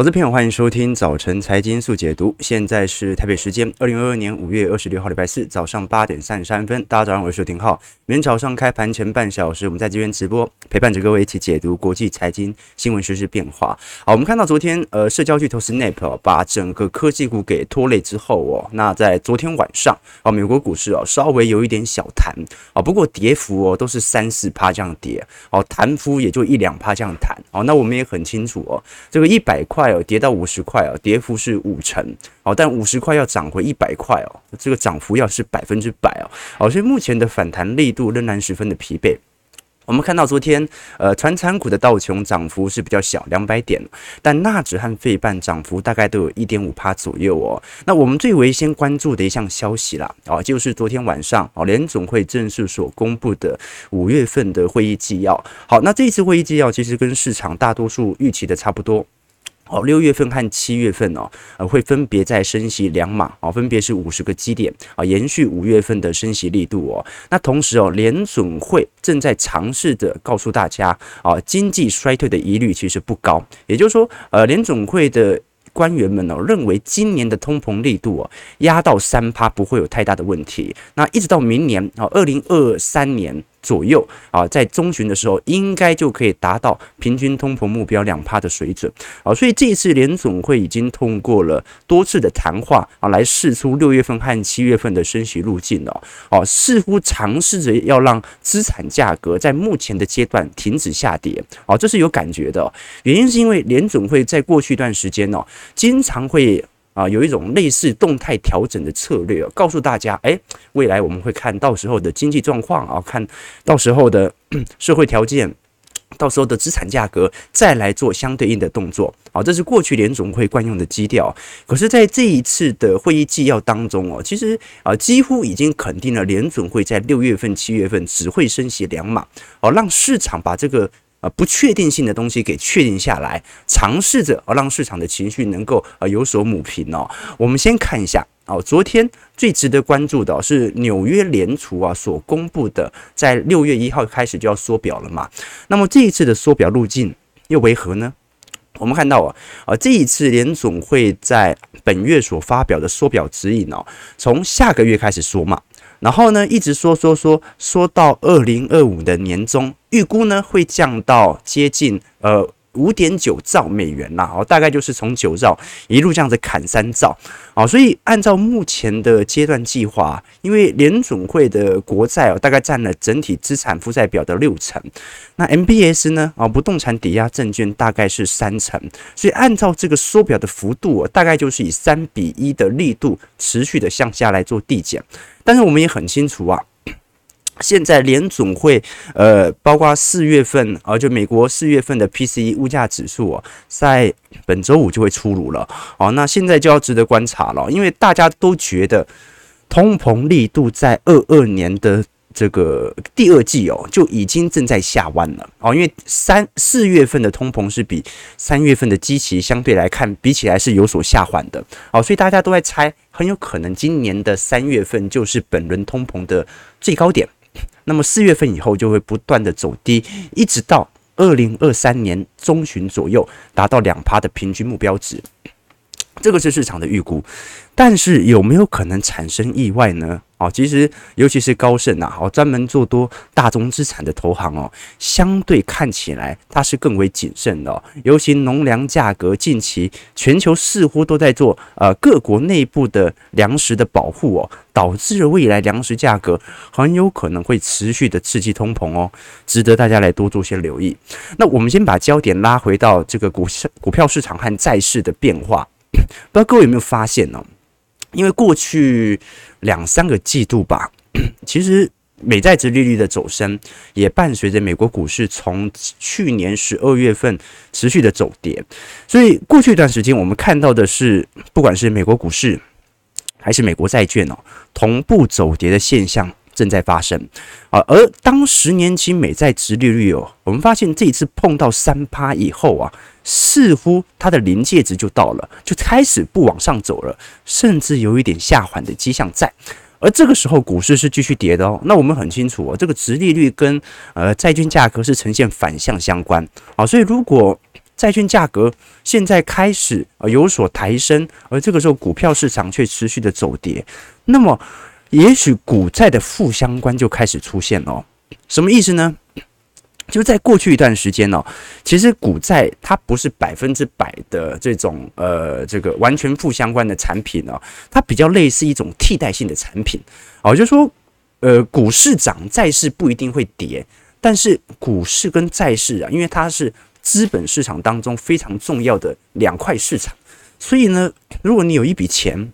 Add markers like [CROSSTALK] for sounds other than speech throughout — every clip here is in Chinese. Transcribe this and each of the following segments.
好的，朋友，欢迎收听早晨财经速解读。现在是台北时间二零二二年五月二十六号，礼拜四早上八点三十三分。大家早上好，我是廷浩。每天早上开盘前半小时，我们在这边直播，陪伴着各位一起解读国际财经新闻、时事变化。好，我们看到昨天呃，社交巨头 Snap 把整个科技股给拖累之后哦，那在昨天晚上啊，美国股市哦稍微有一点小弹啊，不过跌幅哦都是三四趴这样跌哦，弹幅也就一两趴这样弹哦。那我们也很清楚哦，这个一百块。跌到五十块哦，跌幅是五成哦，但五十块要涨回一百块哦，这个涨幅要是百分之百哦，好，所以目前的反弹力度仍然十分的疲惫。我们看到昨天，呃，传产股的道琼涨幅是比较小，两百点，但纳指和费半涨幅大概都有一点五趴左右哦。那我们最为先关注的一项消息啦，哦，就是昨天晚上哦，联总会正式所公布的五月份的会议纪要。好，那这一次会议纪要其实跟市场大多数预期的差不多。哦，六月份和七月份哦，呃，会分别再升息两码哦，分别是五十个基点啊，延续五月份的升息力度哦。那同时哦，联准会正在尝试着告诉大家啊，经济衰退的疑虑其实不高，也就是说，呃，联准会的官员们哦，认为今年的通膨力度哦，压到三趴不会有太大的问题。那一直到明年啊，二零二三年。左右啊，在中旬的时候，应该就可以达到平均通膨目标两趴的水准。啊，所以这一次联总会已经通过了多次的谈话啊，来试出六月份和七月份的升息路径了。哦，似乎尝试着要让资产价格在目前的阶段停止下跌。啊，这是有感觉的，原因是因为联总会在过去一段时间呢，经常会。啊，有一种类似动态调整的策略，告诉大家，诶，未来我们会看到时候的经济状况啊，看到时候的 [CLEARS THROAT] 社会条件，到时候的资产价格，再来做相对应的动作。啊，这是过去联总会惯用的基调。可是，在这一次的会议纪要当中哦，其实啊，几乎已经肯定了联总会在六月份、七月份只会升息两码，哦，让市场把这个。啊，不确定性的东西给确定下来，尝试着啊让市场的情绪能够啊有所抹平哦。我们先看一下哦，昨天最值得关注的是纽约联储啊所公布的，在六月一号开始就要缩表了嘛。那么这一次的缩表路径又为何呢？我们看到啊啊这一次联总会在本月所发表的缩表指引哦，从下个月开始缩嘛。然后呢，一直说说说说到二零二五的年中，预估呢会降到接近呃五点九兆美元啦，哦，大概就是从九兆一路这样子砍三兆，啊，所以按照目前的阶段计划，因为联准会的国债哦，大概占了整体资产负债表的六成，那 MBS 呢，啊，不动产抵押证券大概是三成，所以按照这个缩表的幅度，大概就是以三比一的力度持续的向下来做递减。但是我们也很清楚啊，现在联总会呃，包括四月份啊，就美国四月份的 PCE 物价指数啊，在本周五就会出炉了。哦，那现在就要值得观察了，因为大家都觉得通膨力度在二二年的。这个第二季哦，就已经正在下弯了哦，因为三四月份的通膨是比三月份的基期相对来看比起来是有所下缓的哦，所以大家都在猜，很有可能今年的三月份就是本轮通膨的最高点，那么四月份以后就会不断的走低，一直到二零二三年中旬左右达到两趴的平均目标值，这个是市场的预估，但是有没有可能产生意外呢？哦，其实尤其是高盛呐，哦，专门做多大宗资产的投行哦，相对看起来它是更为谨慎的哦。尤其农粮价格近期全球似乎都在做呃各国内部的粮食的保护哦，导致未来粮食价格很有可能会持续的刺激通膨哦，值得大家来多做些留意。那我们先把焦点拉回到这个股市、股票市场和债市的变化，[COUGHS] 不知道各位有没有发现呢？因为过去两三个季度吧，[CLEARS THROAT] 其实美债值利率的走升也伴随着美国股市从去年十二月份持续的走跌，所以过去一段时间我们看到的是，不管是美国股市还是美国债券哦，同步走跌的现象。正在发生啊，而当十年期美债殖利率哦，我们发现这一次碰到三趴以后啊，似乎它的临界值就到了，就开始不往上走了，甚至有一点下缓的迹象在。而这个时候股市是继续跌的哦。那我们很清楚哦，这个殖利率跟呃债券价格是呈现反向相关啊，所以如果债券价格现在开始呃有所抬升，而这个时候股票市场却持续的走跌，那么也许股债的负相关就开始出现了。什么意思呢？就在过去一段时间哦，其实股债它不是百分之百的这种呃这个完全负相关的产品哦，它比较类似一种替代性的产品哦，就是说呃股市涨，债市不一定会跌，但是股市跟债市啊，因为它是资本市场当中非常重要的两块市场，所以呢，如果你有一笔钱。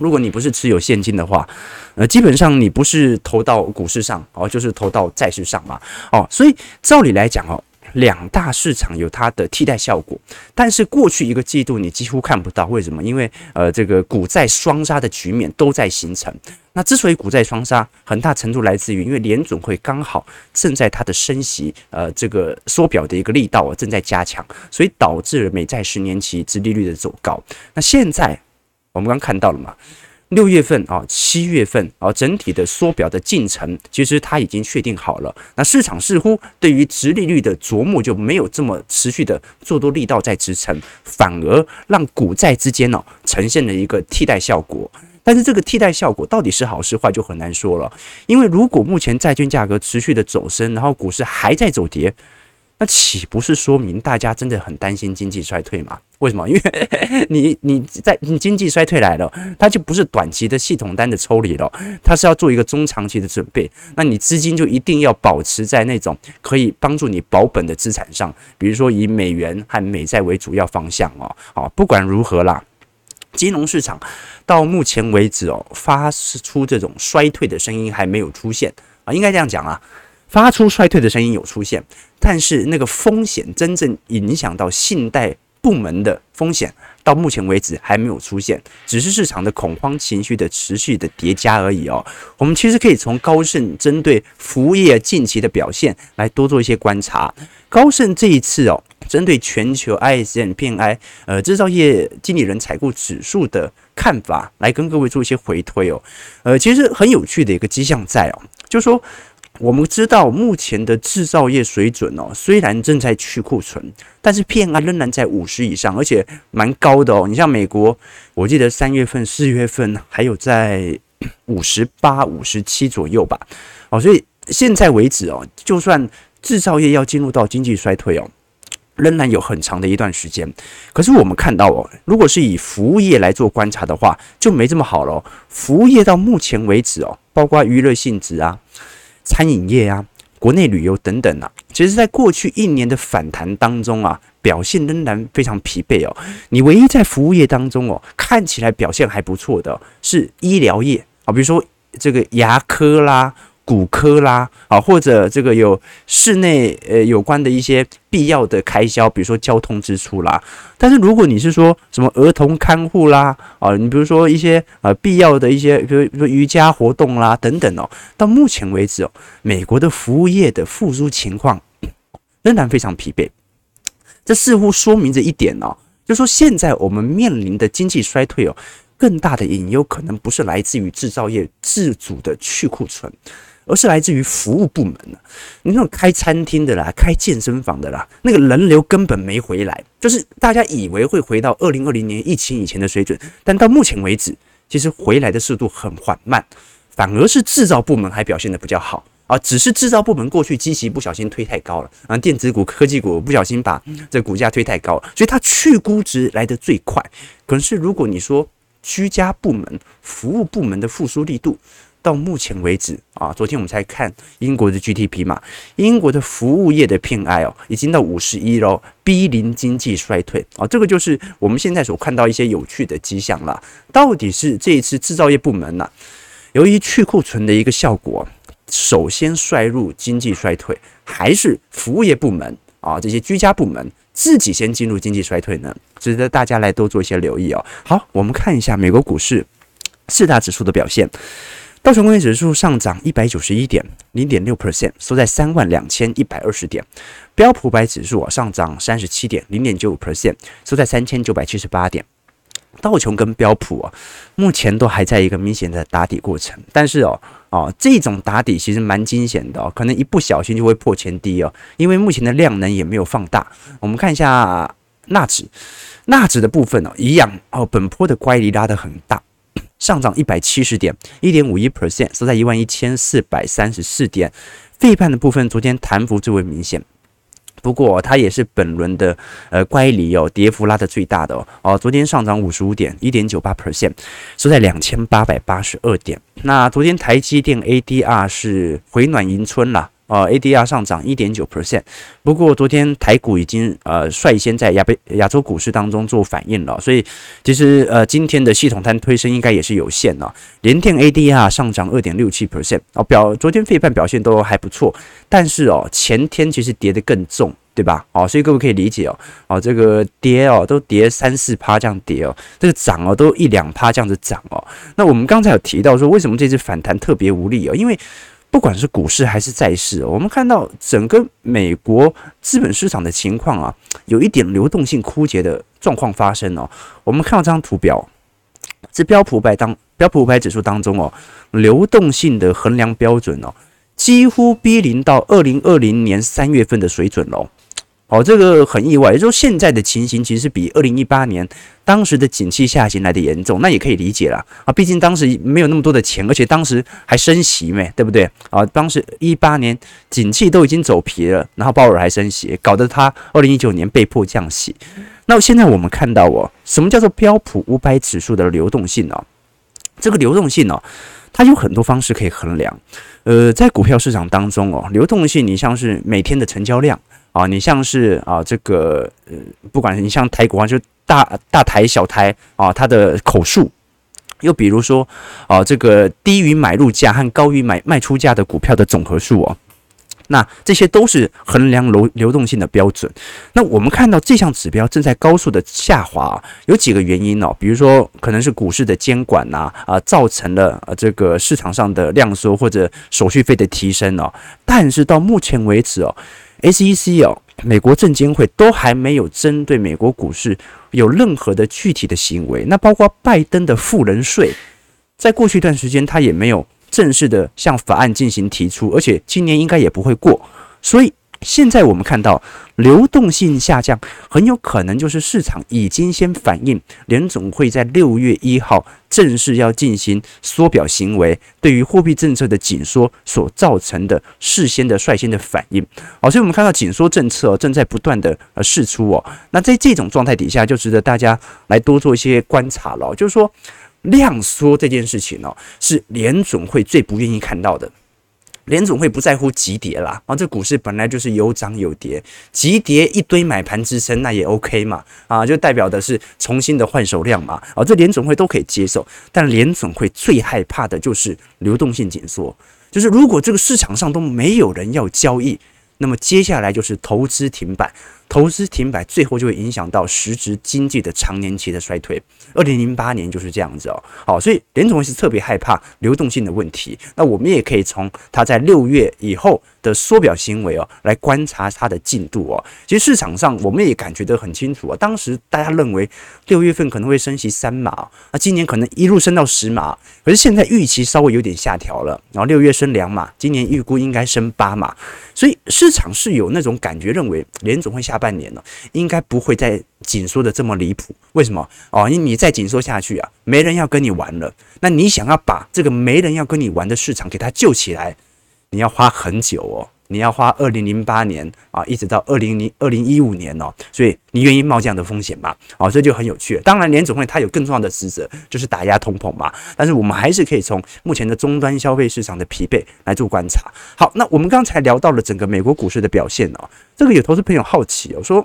如果你不是持有现金的话，呃，基本上你不是投到股市上哦，就是投到债市上嘛，哦，所以照理来讲哦，两大市场有它的替代效果，但是过去一个季度你几乎看不到，为什么？因为呃，这个股债双杀的局面都在形成。那之所以股债双杀，很大程度来自于因为联准会刚好正在它的升息，呃，这个缩表的一个力道啊正在加强，所以导致了美债十年期殖利率的走高。那现在。我们刚看到了嘛，六月份啊，七月份啊，整体的缩表的进程，其实它已经确定好了。那市场似乎对于殖利率的琢磨就没有这么持续的做多力道在支撑，反而让股债之间呢呈现了一个替代效果。但是这个替代效果到底是好是坏就很难说了，因为如果目前债券价格持续的走升，然后股市还在走跌。那岂不是说明大家真的很担心经济衰退吗？为什么？[LAUGHS] 因为你你在你经济衰退来了，它就不是短期的系统单的抽离了，它是要做一个中长期的准备。那你资金就一定要保持在那种可以帮助你保本的资产上，比如说以美元和美债为主要方向哦。好，不管如何啦，金融市场到目前为止哦，发出这种衰退的声音还没有出现啊，应该这样讲啊。发出衰退的声音有出现，但是那个风险真正影响到信贷部门的风险，到目前为止还没有出现，只是市场的恐慌情绪的持续的叠加而已哦。我们其实可以从高盛针对服务业近期的表现来多做一些观察。高盛这一次哦，针对全球 ISM PMI 呃制造业经理人采购指数的看法，来跟各位做一些回推哦。呃，其实很有趣的一个迹象在哦，就说。我们知道目前的制造业水准哦，虽然正在去库存，但是 PMI 仍然在五十以上，而且蛮高的哦。你像美国，我记得三月份、四月份还有在 [CLEARS THROAT] 五十八、五十七左右吧。哦，所以现在为止哦，就算制造业要进入到经济衰退哦，仍然有很长的一段时间。可是我们看到哦，如果是以服务业来做观察的话，就没这么好了。服务业到目前为止哦，包括娱乐性质啊。餐饮业啊，国内旅游等等啊，其实，在过去一年的反弹当中啊，表现仍然非常疲惫哦。你唯一在服务业当中哦，看起来表现还不错的是医疗业啊，比如说这个牙科啦。骨科啦，啊，或者这个有室内呃有关的一些必要的开销，比如说交通支出啦。但是如果你是说什么儿童看护啦，啊，你比如说一些呃必要的一些，比如说瑜伽活动啦等等哦，到目前为止哦，美国的服务业的复苏情况仍然非常疲惫。这似乎说明着一点哦，就说现在我们面临的经济衰退哦，更大的隐忧可能不是来自于制造业自主的去库存。而是来自于服务部门的，你那种开餐厅的啦，开健身房的啦，那个人流根本没回来，就是大家以为会回到二零二零年疫情以前的水准，但到目前为止，其实回来的速度很缓慢，反而是制造部门还表现得比较好啊，只是制造部门过去积极不小心推太高了啊，电子股、科技股不小心把这股价推太高了，所以它去估值来得最快。可是如果你说居家部门、服务部门的复苏力度，到目前为止啊，昨天我们才看英国的 GDP 嘛，英国的服务业的 PMI 哦，已经到五十一喽，逼临经济衰退啊，这个就是我们现在所看到一些有趣的迹象了。到底是这一次制造业部门呢、由于去库存的一个效果，首先衰入经济衰退，还是服务业部门啊这些居家部门自己先进入经济衰退呢？值得大家来多做一些留意哦。好，我们看一下美国股市四大指数的表现。道琼工业指数上涨一百九十一点零点六 percent，收在三万两千一百二十点。标普百指数啊上涨三十七点零点九五 percent，收在三千九百七十八点。道琼跟标普啊，目前都还在一个明显的打底过程，但是哦哦，这种打底其实蛮惊险的哦，可能一不小心就会破前低哦，因为目前的量能也没有放大。我们看一下纳指，纳指的部分哦，一样哦，本波的乖离拉得很大，上涨一百七十点，一点五一 percent，收在一万一千四百三十四点。费半的部分，昨天弹幅最为明显。不过它也是本轮的呃乖离哦，跌幅拉得最大的哦哦，昨天上涨五十五点，一点九八 percent，收在两千八百八十二点。那昨天台积电 ADR 是回暖迎春啦。呃，ADR 上涨一点九 percent，不过昨天台股已经呃率先在亚北亚洲股市当中做反应了，所以其实呃今天的系统摊推升应该也是有限的。联电 ADR 上涨二点六七 percent，哦表昨天费半表现都还不错，但是哦前天其实跌得更重，对吧？哦，所以各位可以理解哦，哦这个跌哦都跌三四趴这样跌哦，这个涨哦都一两趴这样子涨哦。那我们刚才有提到说，为什么这次反弹特别无力哦？因为不管是股市还是债市，我们看到整个美国资本市场的情况啊，有一点流动性枯竭的状况发生哦。我们看到这张图表，这标普五百当标普五百指数当中哦，流动性的衡量标准哦，几乎逼临到二零二零年三月份的水准喽。哦，哦这个很意外，也就是说现在的情形其实比二零一八年当时的景气下行来的严重，那也可以理解了。啊。毕竟当时没有那么多的钱，而且当时还升息没，对不对啊？当时一八年景气都已经走皮了，然后鲍尔还升息，搞得他二零一九年被迫降息。那现在我们看到哦，什么叫做标普五百指数的流动性呢？这个流动性呢，它有很多方式可以衡量。呃，在股票市场当中哦，流动性你像是每天的成交量。啊，你像是啊，这个呃，不管你像台股啊，就大大台小台啊，它的口数，又比如说啊，这个低于买入价和高于买卖出价的股票的总和数哦，那这些都是衡量流流动性的标准。那我们看到这项指标正在高速的下滑，有几个原因哦，比如说可能是股市的监管呐啊，造成了这个市场上的量缩或者手续费的提升哦，但是到目前为止哦。SEC 哦，美国证监会都还没有针对美国股市有任何的具体的行为。那包括拜登的富人税，在过去一段时间他也没有正式的向法案进行提出，而且今年应该也不会过。所以现在我们看到。流动性下降，很有可能就是市场已经先反映联总会在六月一号正式要进行缩表行为，对于货币政策的紧缩所造成的事先的率先的反应。好，所以我们看到紧缩政策正在不断的呃释出哦。那在这种状态底下，就值得大家来多做一些观察了。就是说，量缩这件事情哦，是联总会最不愿意看到的。联总会不在乎急跌啦，啊，这股市本来就是有涨有跌，急跌一堆买盘支撑，那也 OK 嘛，啊，就代表的是重新的换手量嘛，啊，这联总会都可以接受，但联总会最害怕的就是流动性紧缩，就是如果这个市场上都没有人要交易，那么接下来就是投资停板。投资停摆，最后就会影响到实质经济的长年期的衰退。二零零八年就是这样子哦。好，所以联总会是特别害怕流动性的问题。那我们也可以从它在六月以后的缩表行为哦，来观察它的进度哦。其实市场上我们也感觉得很清楚啊。当时大家认为六月份可能会升息三码，那今年可能一路升到十码。可是现在预期稍微有点下调了，然后六月升两码，今年预估应该升八码。所以市场是有那种感觉，认为联总会下半年了，应该不会再紧缩的这么离谱。为什么？哦，因为你再紧缩下去啊，没人要跟你玩了。那你想要把这个没人要跟你玩的市场给它救起来，你要花很久哦。你要花二零零八年啊，一直到二零零二零一五年哦，所以你愿意冒这样的风险吗？啊，这就很有趣。当然，联总会它有更重要的职责，就是打压通膨嘛。但是我们还是可以从目前的终端消费市场的疲惫来做观察。好，那我们刚才聊到了整个美国股市的表现哦，这个有投资朋友好奇哦，说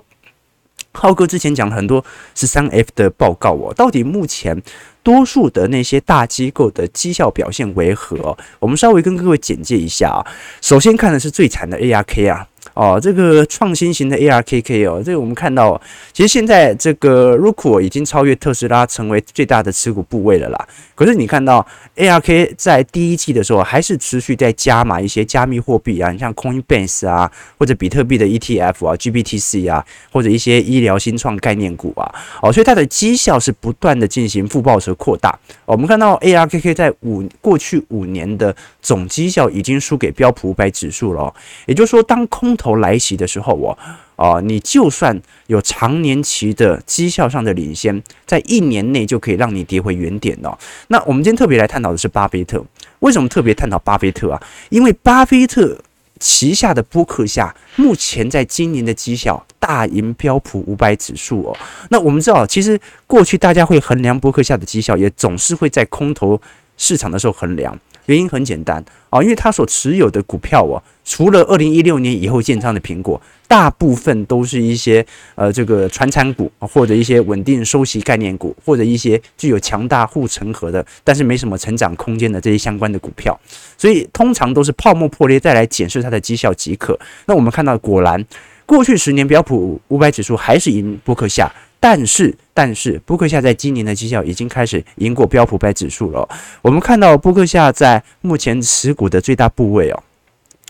浩哥之前讲了很多十三 F 的报告哦，到底目前？多数的那些大机构的绩效表现为何？我们稍微跟各位简介一下啊。首先看的是最惨的 ARK 啊，哦，这个创新型的 ARKK 哦，这个我们看到，其实现在这个 Roku 已经超越特斯拉，成为最大的持股部位了啦。可是你看到 ARK 在第一季的时候，还是持续在加码一些加密货币啊，你像 Coinbase 啊，或者比特币的 ETF 啊，GBTC 啊，或者一些医疗新创概念股啊，哦，所以它的绩效是不断的进行负报酬扩大。我们看到 ARKK 在五过去五年的总绩效已经输给标普五百指数了，哦也就是说，当空头头来袭的时候，我。哦，你就算有长年期的绩效上的领先，在一年内就可以让你跌回原点哦。那我们今天特别来探讨的是巴菲特，为什么特别探讨巴菲特啊？因为巴菲特旗下的波克夏目前在今年的绩效大赢标普五百指数哦。那我们知道，其实过去大家会衡量波克夏的绩效，也总是会在空头市场的时候衡量。原因很简单啊，因为他所持有的股票哦，除了二零一六年以后建仓的苹果，大部分都是一些呃这个传产股或者一些稳定收息概念股，或者一些具有强大护城河的，但是没什么成长空间的这些相关的股票，所以通常都是泡沫破裂再来检视它的绩效即可。那我们看到，果然过去十年标普五百指数还是赢波克夏。但是，但是，波克夏在今年的绩效已经开始赢过标普百指数了。我们看到波克夏在目前持股的最大部位哦，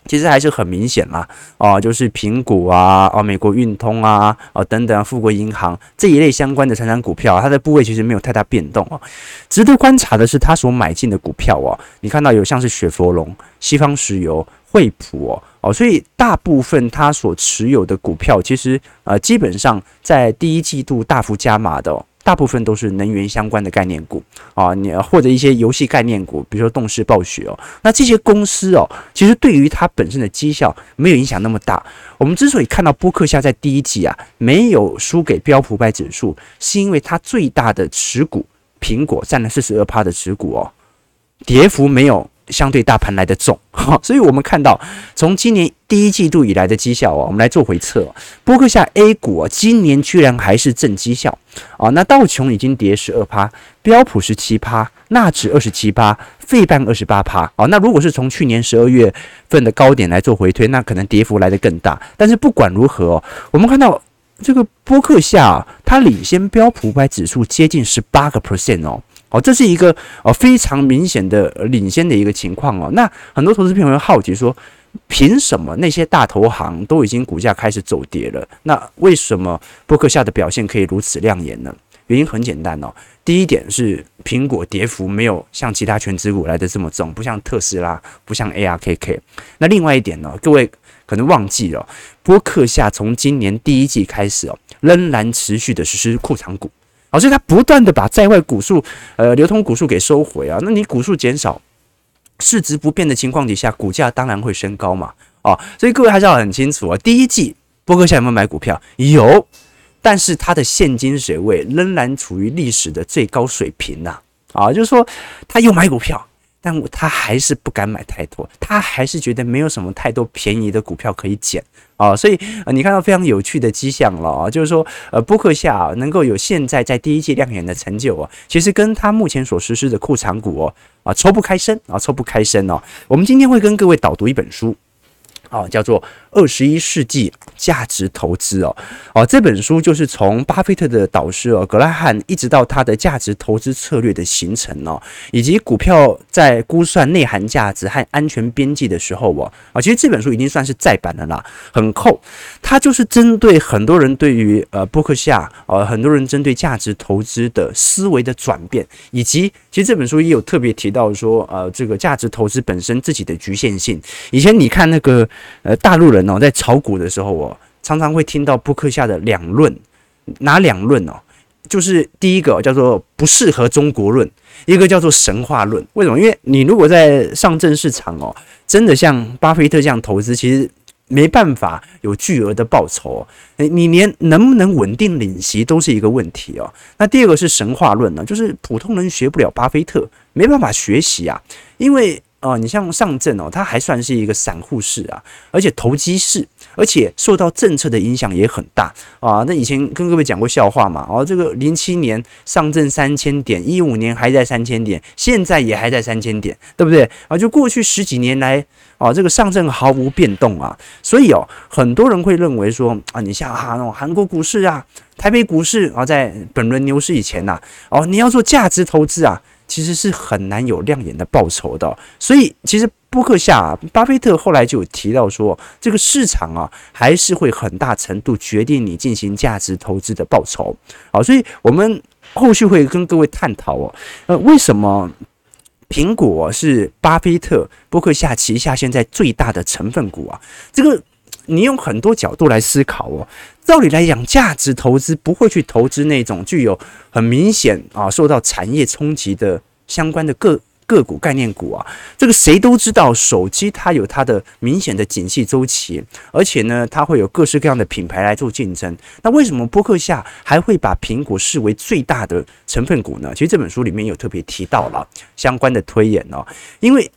其实还是很明显啦，哦，就是苹果啊，哦，美国运通啊，哦，等等，富国银行这一类相关的成长股票，它的部位其实没有太大变动哦。值得观察的是，他所买进的股票哦，你看到有像是雪佛龙、西方石油。惠普哦哦，所以大部分他所持有的股票，其实呃基本上在第一季度大幅加码的，大部分都是能源相关的概念股啊，你或者一些游戏概念股，比如说动视暴雪哦。那这些公司哦，其实对于它本身的绩效没有影响那么大。我们之所以看到波克夏在第一季啊没有输给标普百指数，是因为它最大的持股苹果占了四十二趴的持股哦，跌幅没有。相对大盘来的重，[LAUGHS] 所以我们看到从今年第一季度以来的绩效啊，我们来做回测，波克夏 A 股啊，今年居然还是正绩效啊。那道琼已经跌十二趴，标普十七趴，纳指二十七趴，费半二十八趴啊。那如果是从去年十二月份的高点来做回推，那可能跌幅来得更大。但是不管如何，我们看到这个波克夏，它领先标普五百指数接近十八个 percent 哦。哦，这是一个哦非常明显的领先的一个情况哦。那很多投资朋友会好奇说，凭什么那些大投行都已经股价开始走跌了，那为什么波克夏的表现可以如此亮眼呢？原因很简单哦。第一点是苹果跌幅没有像其他全职股来的这么重，不像特斯拉，不像 ARKK。那另外一点呢，各位可能忘记了，波克夏从今年第一季开始哦，仍然持续的实施库藏股。好，所以它不断的把在外股数，呃，流通股数给收回啊。那你股数减少，市值不变的情况底下，股价当然会升高嘛。啊，所以各位还是要很清楚啊。第一季波哥现在有没有买股票？有，但是它的现金水位仍然处于历史的最高水平呐。啊，就是说他又买股票。但他还是不敢买太多，他还是觉得没有什么太多便宜的股票可以捡啊，所以，你看到非常有趣的迹象了啊，就是说呃，波克夏能够有现在在第一季亮眼的成就哦，其实跟他目前所实施的库藏股哦啊抽不开身啊，抽不开身哦。我们今天会跟各位导读一本书。哦，叫做《二十一世纪价值投资》哦，哦，这本书就是从巴菲特的导师哦格拉汉，一直到他的价值投资策略的形成哦，以及股票在估算内涵价值和安全边际的时候哦，啊，其实这本书已经算是再版的啦，很厚。它就是针对很多人对于呃波克夏，呃，很多人针对价值投资的思维的转变，以及其实这本书也有特别提到说，呃，这个价值投资本身自己的局限性。以前你看那个。呃，大陆人哦，在炒股的时候，哦常常会听到波克下的两论，哪两论哦？就是第一个叫做不适合中国论，一个叫做神话论。为什么？因为你如果在上证市场哦，真的像巴菲特这样投资，其实没办法有巨额的报酬。你连能不能稳定领息都是一个问题哦。那第二个是神话论呢，就是普通人学不了巴菲特，没办法学习啊，因为。哦，你像上证哦，它还算是一个散户市啊，而且投机市，而且受到政策的影响也很大啊。那以前跟各位讲过笑话嘛，哦，这个零七年上证三千点，一五年还在三千点，现在也还在三千点，对不对啊？就过去十几年来，哦，这个上证毫无变动啊，所以哦，很多人会认为说啊，你像哈那种韩国股市啊，台北股市啊，在本轮牛市以前呐，哦，你要做价值投资啊。其实是很难有亮眼的报酬的，所以其实波克夏，巴菲特后来就有提到说，这个市场啊，还是会很大程度决定你进行价值投资的报酬。好，所以我们后续会跟各位探讨哦，呃，为什么苹果是巴菲特波克夏旗下现在最大的成分股啊？这个你用很多角度来思考哦。照理来讲，价值投资不会去投资那种具有很明显啊受到产业冲击的相关的个个股概念股啊。这个谁都知道，手机它有它的明显的景气周期，而且呢，它会有各式各样的品牌来做竞争。那为什么波克夏还会把苹果视为最大的成分股呢？其实这本书里面有特别提到了相关的推演哦，因为。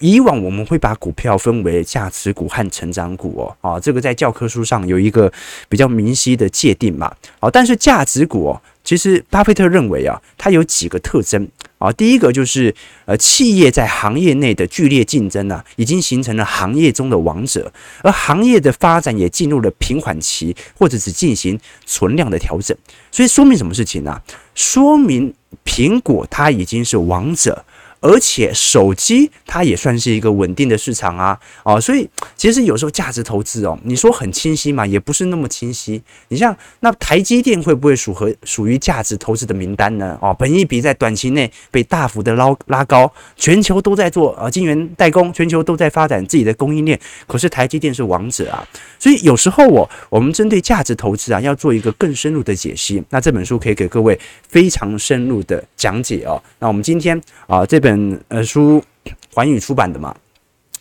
以往我们会把股票分为价值股和成长股哦，啊，这个在教科书上有一个比较明晰的界定嘛，啊，但是价值股哦，其实巴菲特认为啊，它有几个特征啊，第一个就是呃，企业在行业内的剧烈竞争呢，已经形成了行业中的王者，而行业的发展也进入了平缓期，或者只进行存量的调整，所以说明什么事情呢？说明苹果它已经是王者。而且手机它也算是一个稳定的市场啊，哦，所以其实有时候价值投资哦，你说很清晰嘛，也不是那么清晰。你像那台积电会不会属和属于价值投资的名单呢？哦，本益比在短期内被大幅的拉拉高，全球都在做呃晶圆代工，全球都在发展自己的供应链，可是台积电是王者啊。所以有时候我我们针对价值投资啊，要做一个更深入的解析。那这本书可以给各位非常深入的讲解哦。那我们今天啊这本。本呃书环宇出版的嘛，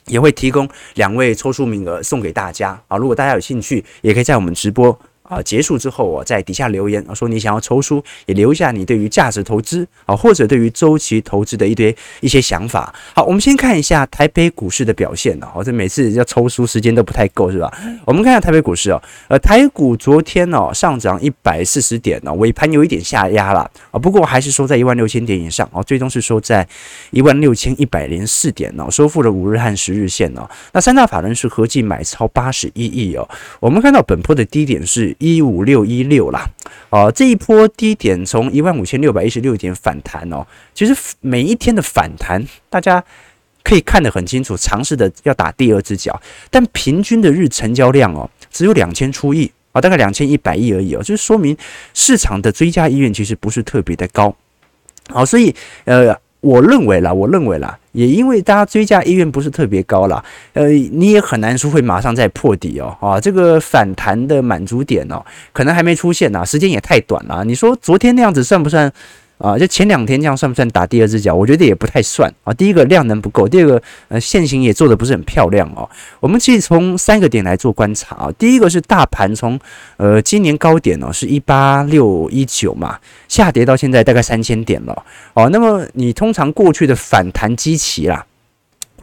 也会提供两位抽书名额送给大家啊！如果大家有兴趣，也可以在我们直播。啊，结束之后我在底下留言啊，说你想要抽书，也留下你对于价值投资啊，或者对于周期投资的一堆一些想法。好，我们先看一下台北股市的表现啊。我这每次要抽书时间都不太够，是吧？我们看一下台北股市哦，呃，台股昨天哦上涨一百四十点呢，尾盘有一点下压了啊，不过还是收在一万六千点以上哦，最终是收在一万六千一百零四点呢，收复了五日和十日线哦。那三大法人是合计买超八十一亿哦。我们看到本波的低点是。一五六一六啦，哦，这一波低点从一万五千六百一十六点反弹哦，其实每一天的反弹，大家可以看得很清楚，尝试的要打第二只脚，但平均的日成交量哦，只有两千出亿啊，大概两千一百亿而已哦，就是说明市场的追加意愿其实不是特别的高，好，所以呃。我认为啦，我认为啦，也因为大家追加意愿不是特别高了，呃，你也很难说会马上再破底哦，啊，这个反弹的满足点哦，可能还没出现呢，时间也太短了。你说昨天那样子算不算？啊，就前两天这样算不算打第二只脚？我觉得也不太算啊。第一个量能不够，第二个呃线型也做得不是很漂亮哦。我们其实从三个点来做观察啊。第一个是大盘从呃今年高点哦是一八六一九嘛，下跌到现在大概三千点了哦。那么你通常过去的反弹基期啦，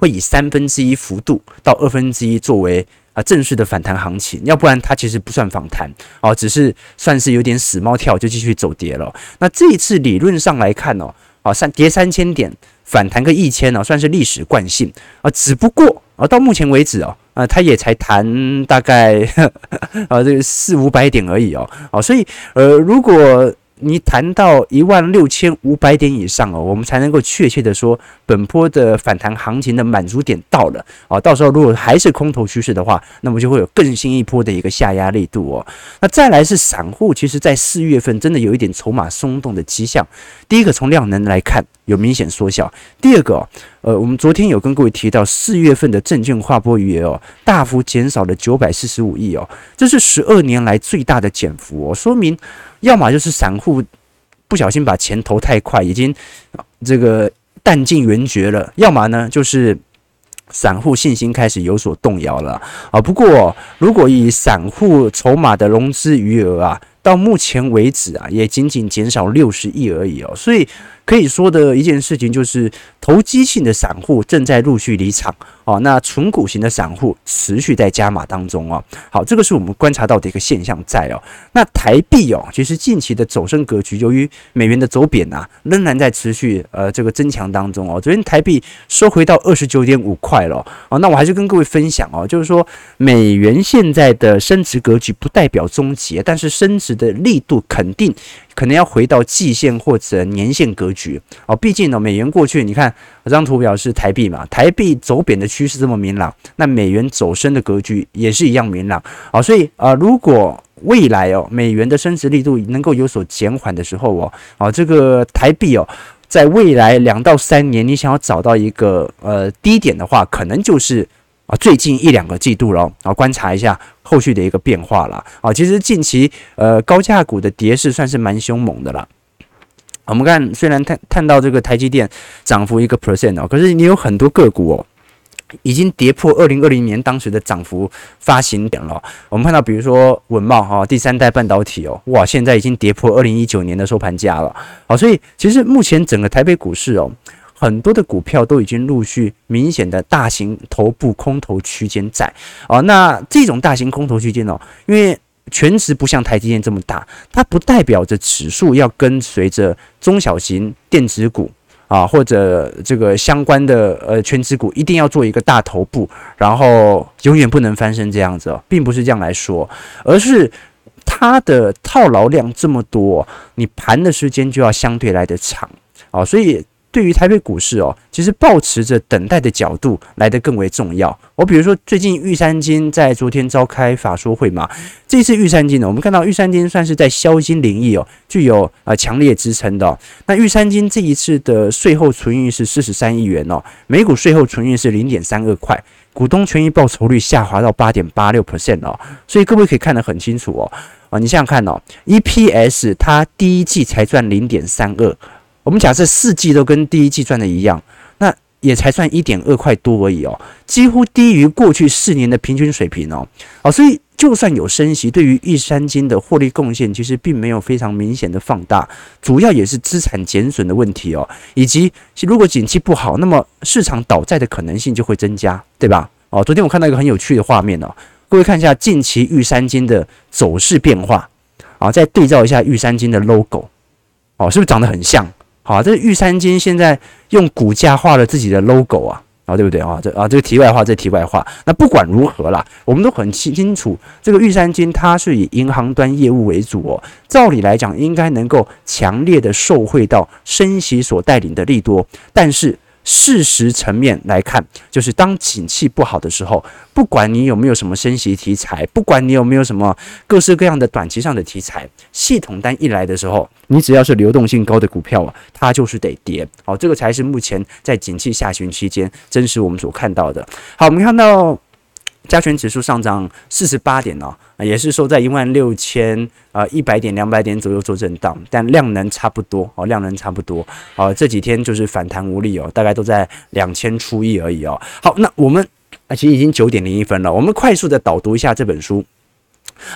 会以三分之一幅度到二分之一作为。啊，正式的反弹行情，要不然它其实不算反弹哦，只是算是有点死猫跳就继续走跌了。那这一次理论上来看哦，啊三跌三千点，反弹个一千哦，算是历史惯性啊。只不过啊，到目前为止哦，啊，它也才弹大概 [LAUGHS] 啊这个四五百点而已哦，哦，所以呃如果。你谈到一万六千五百点以上哦，我们才能够确切的说，本波的反弹行情的满足点到了哦。到时候如果还是空头趋势的话，那么就会有更新一波的一个下压力度哦。那再来是散户，其实在四月份真的有一点筹码松动的迹象。第一个从量能来看，有明显缩小；第二个，呃，我们昨天有跟各位提到，四月份的证券划拨余额哦，大幅减少了九百四十五亿哦，这是十二年来最大的减幅哦，说明。要么就是散户不小心把钱投太快，已经这个弹尽援绝了；要么呢，就是散户信心开始有所动摇了啊。不过，如果以散户筹码的融资余额啊，到目前为止啊，也仅仅减少六十亿而已哦，所以。可以说的一件事情就是，投机性的散户正在陆续离场哦，那存股型的散户持续在加码当中哦。好，这个是我们观察到的一个现象在哦。那台币哦，其实近期的走升格局，由于美元的走贬啊，仍然在持续呃这个增强当中哦。昨天台币收回到二十九点五块了哦。那我还是跟各位分享哦，就是说美元现在的升值格局不代表终结，但是升值的力度肯定。可能要回到季线或者年线格局哦，毕竟呢，美元过去你看这张图表是台币嘛，台币走贬的趋势这么明朗，那美元走升的格局也是一样明朗啊，所以啊，如果未来哦，美元的升值力度能够有所减缓的时候哦，啊，这个台币哦，在未来两到三年，你想要找到一个呃低点的话，可能就是。啊，最近一两个季度了，啊，观察一下后续的一个变化了。啊，其实近期呃高价股的跌势算是蛮凶猛的了。我们看，虽然看看到这个台积电涨幅一个 percent 哦，可是你有很多个股哦，已经跌破二零二零年当时的涨幅发行点了。我们看到，比如说稳懋哈，第三代半导体哦，哇，现在已经跌破二零一九年的收盘价了。好，所以其实目前整个台北股市哦。很多的股票都已经陆续明显的大型头部空头区间在哦，那这种大型空头区间哦，因为权值不像台积电这么大，它不代表着指数要跟随着中小型电子股啊或者这个相关的呃权值股一定要做一个大头部，然后永远不能翻身这样子哦，并不是这样来说，而是它的套牢量这么多，你盘的时间就要相对来的长啊，所以。对于台北股市哦，其实抱持着等待的角度来得更为重要。我比如说，最近玉山金在昨天召开法说会嘛，这次玉山金呢，我们看到玉山金算是在消金领域哦，具有呃强烈支撑的。那玉山金这一次的税后存益是四十三亿元哦，每股税后存益是零点三二块，股东权益报酬率下滑到八点八六 percent 哦，所以各位可以看得很清楚哦。啊，你想想看哦，EPS 它第一季才赚零点三二。我们假设四季都跟第一季赚的一样，那也才算一点二块多而已哦，几乎低于过去四年的平均水平哦。哦，所以就算有升息，对于玉山金的获利贡献其实并没有非常明显的放大，主要也是资产减损的问题哦，以及如果景气不好，那么市场倒债的可能性就会增加，对吧？哦，昨天我看到一个很有趣的画面哦，各位看一下近期玉山金的走势变化，啊，再对照一下玉山金的 logo，哦，是不是长得很像？好，这个玉山金现在用股价画了自己的 logo 啊，啊，对不对啊？这啊，这个题外话，这题外话。那不管如何啦，我们都很清清楚，这个玉山金它是以银行端业务为主哦。照理来讲，应该能够强烈的受惠到升息所带领的利多，但是。事实层面来看，就是当景气不好的时候，不管你有没有什么升息题材，不管你有没有什么各式各样的短期上的题材，系统单一来的时候，你只要是流动性高的股票啊，它就是得跌。好，这个才是目前在景气下行期间真实我们所看到的。好，我们看到。加权指数上涨四十八点哦，也是收在一万六千啊一百点两百点左右做震荡，但量能差不多哦，量能差不多哦，这几天就是反弹无力哦，大概都在两千出亿而已哦。好，那我们啊其实已经九点零一分了，我们快速的导读一下这本书。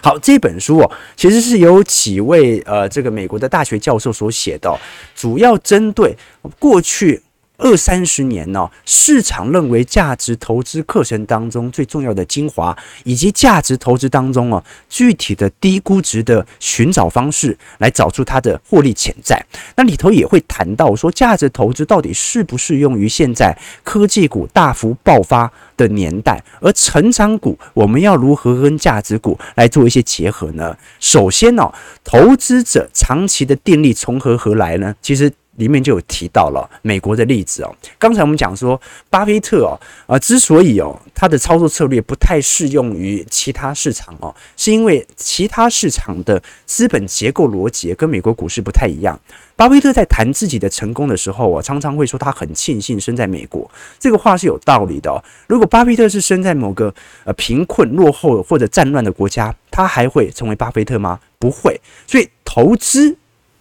好，这本书哦，其实是由几位呃这个美国的大学教授所写的，主要针对过去。二三十年呢、市场认为价值投资课程当中最重要的精华，以及价值投资当中啊具体的低估值的寻找方式，来找出它的获利潜在。那里头也会谈到说，价值投资到底适不适用于现在科技股大幅爆发的年代？而成长股我们要如何跟价值股来做一些结合呢？首先呢、投资者长期的电力从何而来呢？其实。里面就有提到了美国的例子哦。刚才我们讲说，巴菲特哦，啊，之所以哦，他的操作策略不太适用于其他市场哦，是因为其他市场的资本结构逻辑跟美国股市不太一样。巴菲特在谈自己的成功的时候，我常常会说他很庆幸生在美国。这个话是有道理的哦。如果巴菲特是生在某个呃贫困落后或者战乱的国家，他还会成为巴菲特吗？不会。所以投资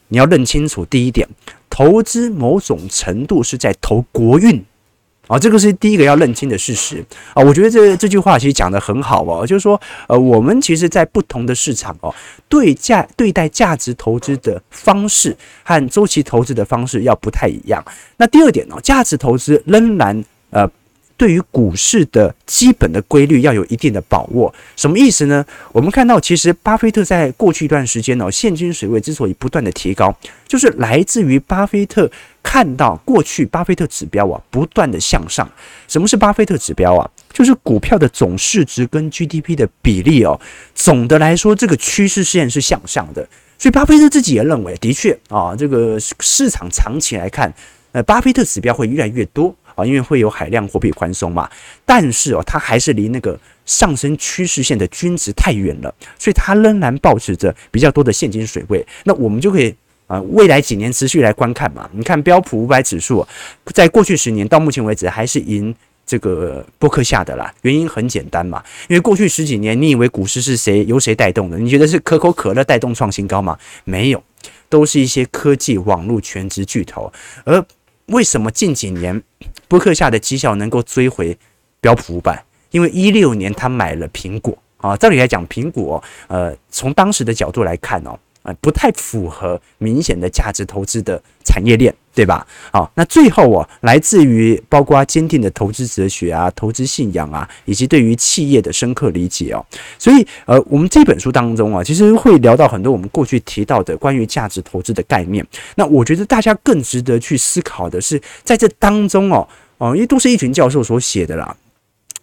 你要认清楚第一点。投资某种程度是在投国运，啊，这个是第一个要认清的事实啊。我觉得这这句话其实讲得很好哦，就是说，呃，我们其实在不同的市场哦，对价对待价值投资的方式和周期投资的方式要不太一样。那第二点呢，价值投资仍然呃。对于股市的基本的规律要有一定的把握，什么意思呢？我们看到，其实巴菲特在过去一段时间呢，现金水位之所以不断的提高，就是来自于巴菲特看到过去巴菲特指标啊不断的向上。什么是巴菲特指标啊？就是股票的总市值跟 GDP 的比例哦。总的来说，这个趋势线是向上的。所以巴菲特自己也认为，的确啊，这个市场长期来看，呃，巴菲特指标会越来越多。啊，因为会有海量货币宽松嘛，但是哦，它还是离那个上升趋势线的均值太远了，所以它仍然保持着比较多的现金水位。那我们就可以啊，未来几年持续来观看嘛。你看标普五百指数，在过去十年到目前为止还是赢这个波克下的啦。原因很简单嘛，因为过去十几年，你以为股市是谁由谁带动的？你觉得是可口可乐带动创新高吗？没有，都是一些科技、网络、全职巨头，而。为什么近几年伯克夏的绩效能够追回标普五百？因为一六年他买了苹果啊，照理来讲，苹果呃，从当时的角度来看哦。不太符合明显的价值投资的产业链，对吧？好，那最后啊，来自于包括坚定的投资哲学啊、投资信仰啊，以及对于企业的深刻理解哦。所以，呃，我们这本书当中啊，其实会聊到很多我们过去提到的关于价值投资的概念。那我觉得大家更值得去思考的是，在这当中哦，哦，因为都是一群教授所写的啦。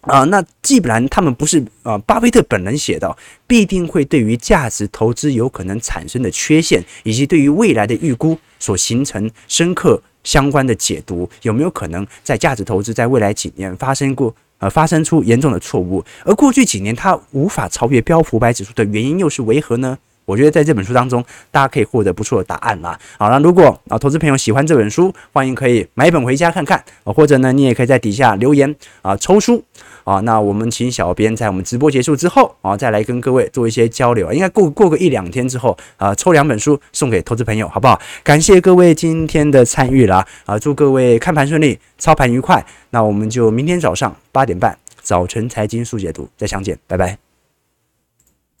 啊，那既然他们不是啊，巴菲特本人写的，必定会对于价值投资有可能产生的缺陷，以及对于未来的预估所形成深刻相关的解读，有没有可能在价值投资在未来几年发生过呃发生出严重的错误？而过去几年它无法超越标普五百指数的原因又是为何呢？我觉得在这本书当中，大家可以获得不错的答案啦。好了，如果啊投资朋友喜欢这本书，欢迎可以买一本回家看看啊，或者呢，你也可以在底下留言啊抽书啊。那我们请小编在我们直播结束之后啊，再来跟各位做一些交流。应该过过个一两天之后啊，抽两本书送给投资朋友，好不好？感谢各位今天的参与啦啊，祝各位看盘顺利，[LAUGHS] 操盘愉快。那我们就明天早上八点半早晨财经速解读再相见，拜拜。